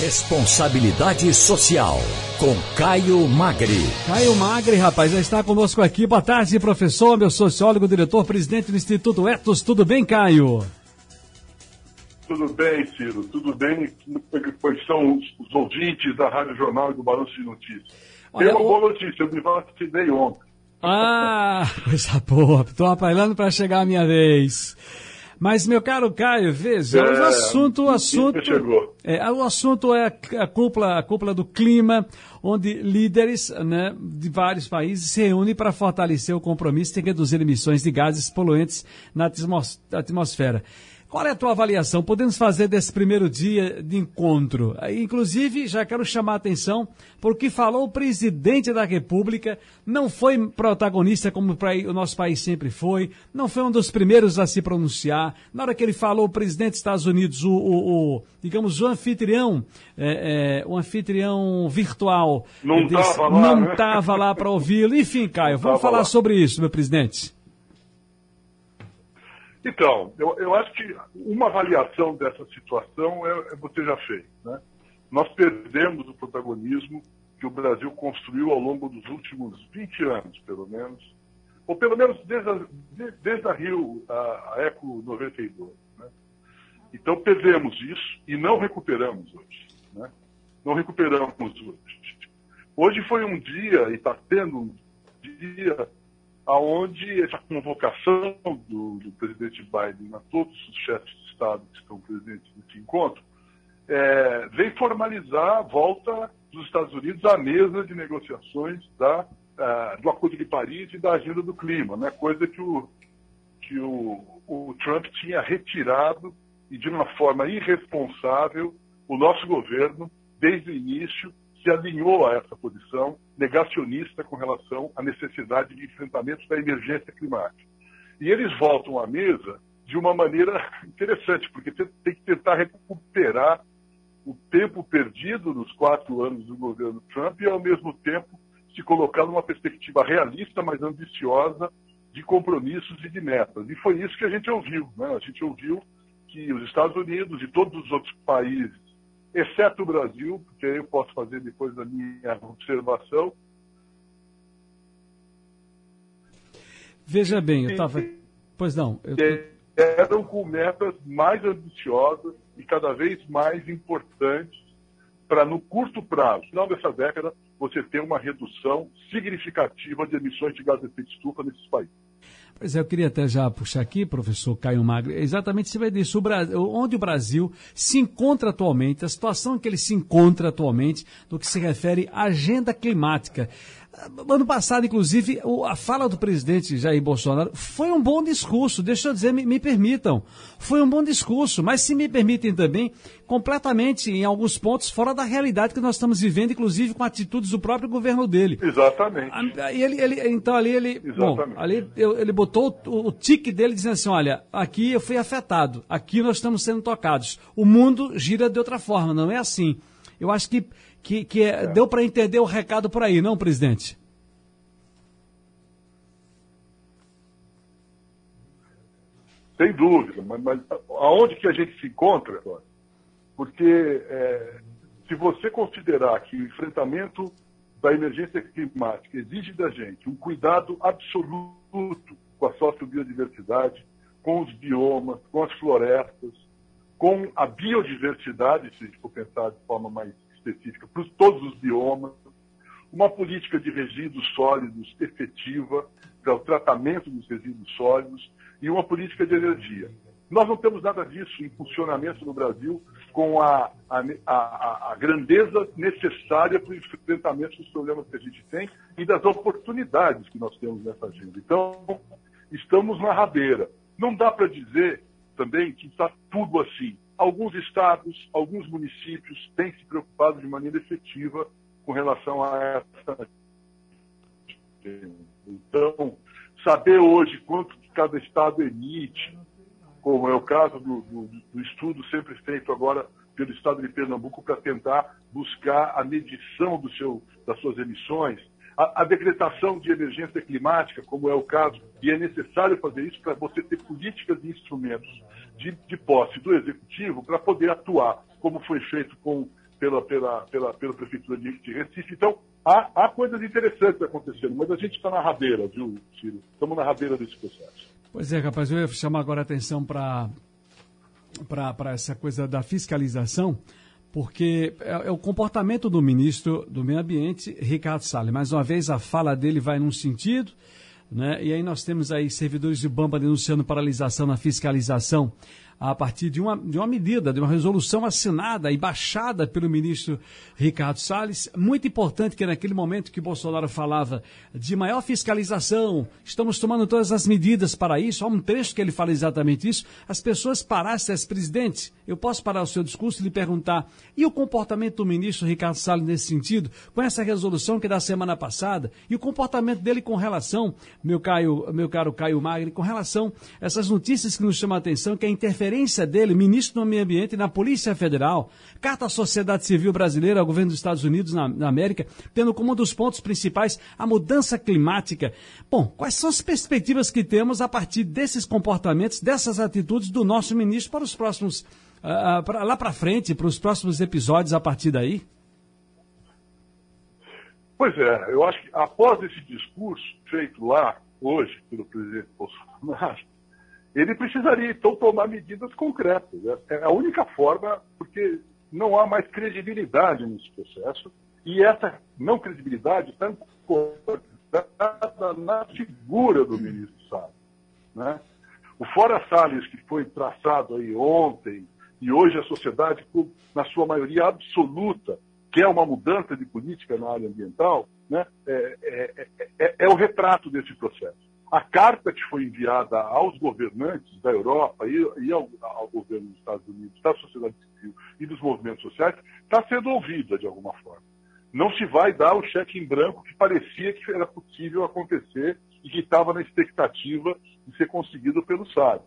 Responsabilidade Social, com Caio Magri. Caio Magri, rapaz, já está conosco aqui. Boa tarde, professor, meu sociólogo, diretor, presidente do Instituto Etos. Tudo bem, Caio? Tudo bem, Ciro, tudo bem. Pois são os, os ouvintes da Rádio Jornal e do Balanço de Notícias. Olha, Tem uma o... boa notícia, eu me vacinei ontem. Ah, coisa boa. Estou apelando para chegar a minha vez. Mas, meu caro Caio, veja, é, o assunto, o assunto, é, o assunto é a cúpula, a cúpula do clima, onde líderes né, de vários países se reúnem para fortalecer o compromisso de reduzir emissões de gases poluentes na atmosfera. Qual é a tua avaliação? Podemos fazer desse primeiro dia de encontro? Inclusive, já quero chamar a atenção por que falou o presidente da República, não foi protagonista como o nosso país sempre foi, não foi um dos primeiros a se pronunciar. Na hora que ele falou, o presidente dos Estados Unidos, o, o, o digamos, o anfitrião, é, é, o anfitrião virtual, não estava lá, não estava lá para ouvi-lo. Enfim, Caio, vamos falar lá. sobre isso, meu presidente. Então, eu, eu acho que uma avaliação dessa situação é, é você já fez. Né? Nós perdemos o protagonismo que o Brasil construiu ao longo dos últimos 20 anos, pelo menos, ou pelo menos desde a, desde a Rio, a, a Eco 92. Né? Então perdemos isso e não recuperamos hoje. Né? Não recuperamos hoje. Hoje foi um dia, e está tendo um dia aonde essa convocação do, do, presidente Biden a todos os chefes de Estado que estão presentes nesse encontro é, vem formalizar a volta dos Estados Unidos à mesa de negociações da, uh, do Acordo de Paris e da Agenda do Clima, né? coisa que, o, que o, o Trump tinha retirado e de uma forma irresponsável o nosso governo, desde o início, se alinhou a essa posição negacionista com relação à necessidade de enfrentamento da emergência climática. E eles voltam à mesa de uma maneira interessante, porque tem que tentar recuperar o tempo perdido nos quatro anos do governo Trump e, ao mesmo tempo, se colocar numa perspectiva realista, mas ambiciosa, de compromissos e de metas. E foi isso que a gente ouviu. Né? A gente ouviu que os Estados Unidos e todos os outros países exceto o Brasil, porque aí eu posso fazer depois da minha observação. Veja bem, eu estava. Pois não. Eu... Eram com metas mais ambiciosas e cada vez mais importantes para, no curto prazo, no final dessa década, você ter uma redução significativa de emissões de gás de efeito estufa nesses países. Pois é, eu queria até já puxar aqui, professor Caio Magro, exatamente se vai disso, o Brasil, onde o Brasil se encontra atualmente, a situação que ele se encontra atualmente, no que se refere à agenda climática. Ano passado, inclusive, a fala do presidente Jair Bolsonaro foi um bom discurso, deixa eu dizer, me, me, permitam. Foi um bom discurso, mas se me permitem também, completamente, em alguns pontos, fora da realidade que nós estamos vivendo, inclusive com atitudes do próprio governo dele. Exatamente. Ele, ele, então ali ele. Exatamente. Bom, ali ele botou o, o tique dele dizendo assim: olha, aqui eu fui afetado, aqui nós estamos sendo tocados. O mundo gira de outra forma, não é assim. Eu acho que que, que é, deu para entender o recado por aí, não, presidente? Sem dúvida, mas, mas aonde que a gente se encontra? Porque é, se você considerar que o enfrentamento da emergência climática exige da gente um cuidado absoluto com a sociobiodiversidade, com os biomas, com as florestas, com a biodiversidade, se a gente for pensar de forma mais específica para todos os biomas, uma política de resíduos sólidos efetiva para o tratamento dos resíduos sólidos e uma política de energia. Nós não temos nada disso em funcionamento no Brasil com a, a, a, a grandeza necessária para o enfrentamento dos problemas que a gente tem e das oportunidades que nós temos nessa agenda. Então, estamos na rabeira. Não dá para dizer também que está tudo assim. Alguns estados, alguns municípios têm se preocupado de maneira efetiva com relação a essa. Então, saber hoje quanto cada estado emite, como é o caso do, do, do estudo sempre feito agora pelo estado de Pernambuco para tentar buscar a medição do seu, das suas emissões, a, decretação de emergência climática, como é o caso, e é necessário fazer isso para você ter políticas e instrumentos de, de posse do executivo para poder atuar, como foi feito com pela, pela, pela, pela Prefeitura de, de Recife. Então, há, há coisas interessantes acontecendo, mas a gente está na rabeira, viu, Ciro? Estamos na rabeira desse processo. Pois é, rapaz, eu ia chamar agora a atenção para essa coisa da fiscalização, porque é, é, o comportamento do ministro do Meio Ambiente, Ricardo Salles. Mais uma vez, a fala dele vai num sentido, né? e aí nós temos aí servidores de Bamba denunciando paralisação na fiscalização a partir de uma, de uma medida, de uma resolução assinada e baixada pelo ministro Ricardo Salles. Muito importante que naquele momento que Bolsonaro falava de maior fiscalização, estamos tomando todas as medidas para isso. Há um trecho que ele fala exatamente isso. As pessoas parassem, presidente, eu posso parar o seu discurso e lhe perguntar, e o comportamento do ministro Ricardo Salles nesse sentido, com essa resolução que é da semana passada, e o comportamento dele com relação, meu, Caio, meu caro Caio Magri, com relação a essas notícias que nos chamam a atenção, que é a interferência dele, ministro do Meio Ambiente, na Polícia Federal, carta à sociedade civil brasileira, ao governo dos Estados Unidos na, na América, tendo como um dos pontos principais a mudança climática. Bom, quais são as perspectivas que temos a partir desses comportamentos, dessas atitudes do nosso ministro para os próximos, uh, pra, lá para frente, para os próximos episódios a partir daí? Pois é, eu acho que após esse discurso feito lá hoje pelo presidente Bolsonaro, ele precisaria então tomar medidas concretas. É a única forma, porque não há mais credibilidade nesse processo, e essa não credibilidade está incorporada na figura do ministro Salles. Né? O Fora Salles, que foi traçado aí ontem, e hoje a sociedade, na sua maioria absoluta, quer uma mudança de política na área ambiental, né? é, é, é, é o retrato desse processo. A carta que foi enviada aos governantes da Europa e, e ao, ao, governo dos Estados Unidos, da sociedade civil e dos movimentos sociais, está sendo ouvida de alguma forma. Não se vai dar o cheque em branco que parecia que era possível acontecer e que estava na expectativa de ser conseguido pelo SAD.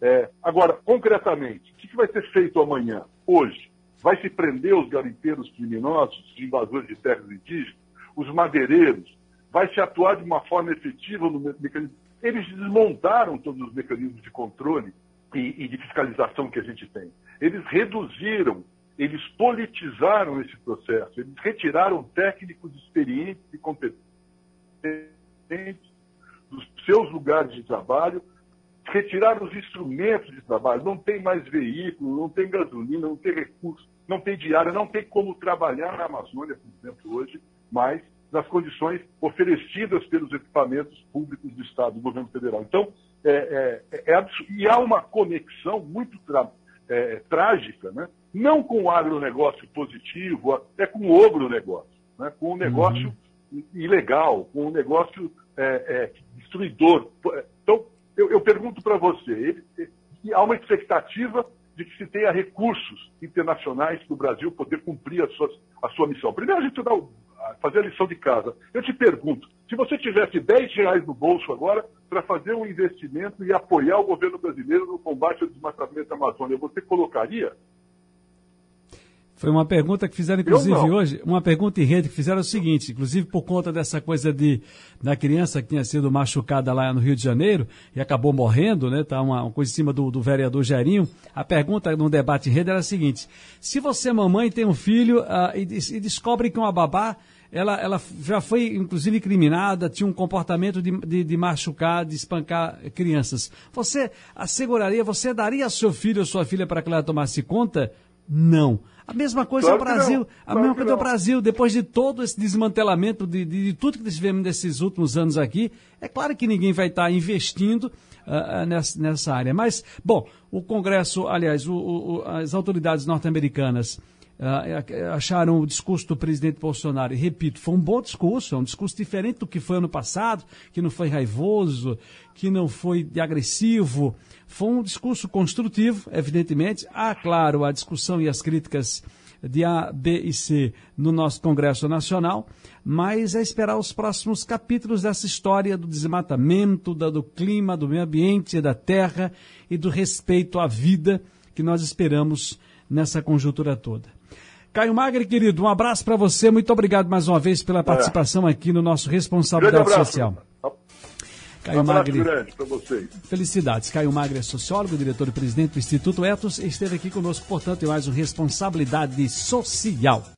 É, agora, concretamente, o que, que vai ser feito amanhã, hoje? Vai se prender os garimpeiros criminosos, os invasores de terras indígenas, os madeireiros, vai se atuar de uma forma efetiva no mecanismo. Eles desmontaram todos os mecanismos de controle e, e de fiscalização que a gente tem. Eles reduziram, eles politizaram esse processo, eles retiraram técnicos experientes e competentes dos seus lugares de trabalho, retiraram os instrumentos de trabalho. Não tem mais veículo, não tem gasolina, não tem recurso, não tem diária, não tem como trabalhar na Amazônia, por exemplo, hoje, mas nas condições oferecidas pelos equipamentos públicos do Estado, do governo federal. Então, é, é, é e há uma conexão muito é, trágica, né? não com o agronegócio positivo, é com o ogronegócio, né? com o negócio uhum. ilegal, com o negócio é, é, destruidor. Então, eu, eu pergunto para você, ele, ele, há uma expectativa de que se tenha recursos internacionais para o Brasil poder cumprir a sua, a sua missão. Primeiro, a gente dá o fazer a lição de casa. Eu te pergunto, se você tivesse 10 reais no bolso agora para fazer um investimento e apoiar o governo brasileiro no combate ao desmatamento da Amazônia, você colocaria? Foi uma pergunta que fizeram, inclusive, hoje, uma pergunta em rede que fizeram o seguinte, inclusive por conta dessa coisa de da criança que tinha sido machucada lá no Rio de Janeiro e acabou morrendo, né? Tá uma, uma coisa em cima do, do vereador Gerinho. A pergunta no debate em rede era a seguinte: se você, mamãe, tem um filho uh, e, e descobre que uma babá ela, ela já foi, inclusive, incriminada, tinha um comportamento de, de, de, machucar, de espancar crianças. Você asseguraria, você daria seu filho ou sua filha para que ela tomasse conta? Não. A mesma coisa claro é o Brasil. A mesma coisa é o Brasil. Depois de todo esse desmantelamento de, de, de tudo que tivemos nesses últimos anos aqui, é claro que ninguém vai estar investindo uh, nessa, nessa, área. Mas, bom, o Congresso, aliás, o, o, as autoridades norte-americanas acharam o discurso do presidente Bolsonaro, e repito, foi um bom discurso, é um discurso diferente do que foi ano passado, que não foi raivoso, que não foi agressivo, foi um discurso construtivo, evidentemente. Há, claro, a discussão e as críticas de A, B e C no nosso Congresso Nacional, mas é esperar os próximos capítulos dessa história do desmatamento, do clima, do meio ambiente, da terra e do respeito à vida que nós esperamos nessa conjuntura toda. Caio Magre, querido, um abraço para você. Muito obrigado mais uma vez pela participação aqui no nosso Responsabilidade Social. Caio um vocês. Felicidades. Caio Magri é sociólogo, diretor e presidente do Instituto Etos, esteve aqui conosco, portanto, em mais um Responsabilidade Social.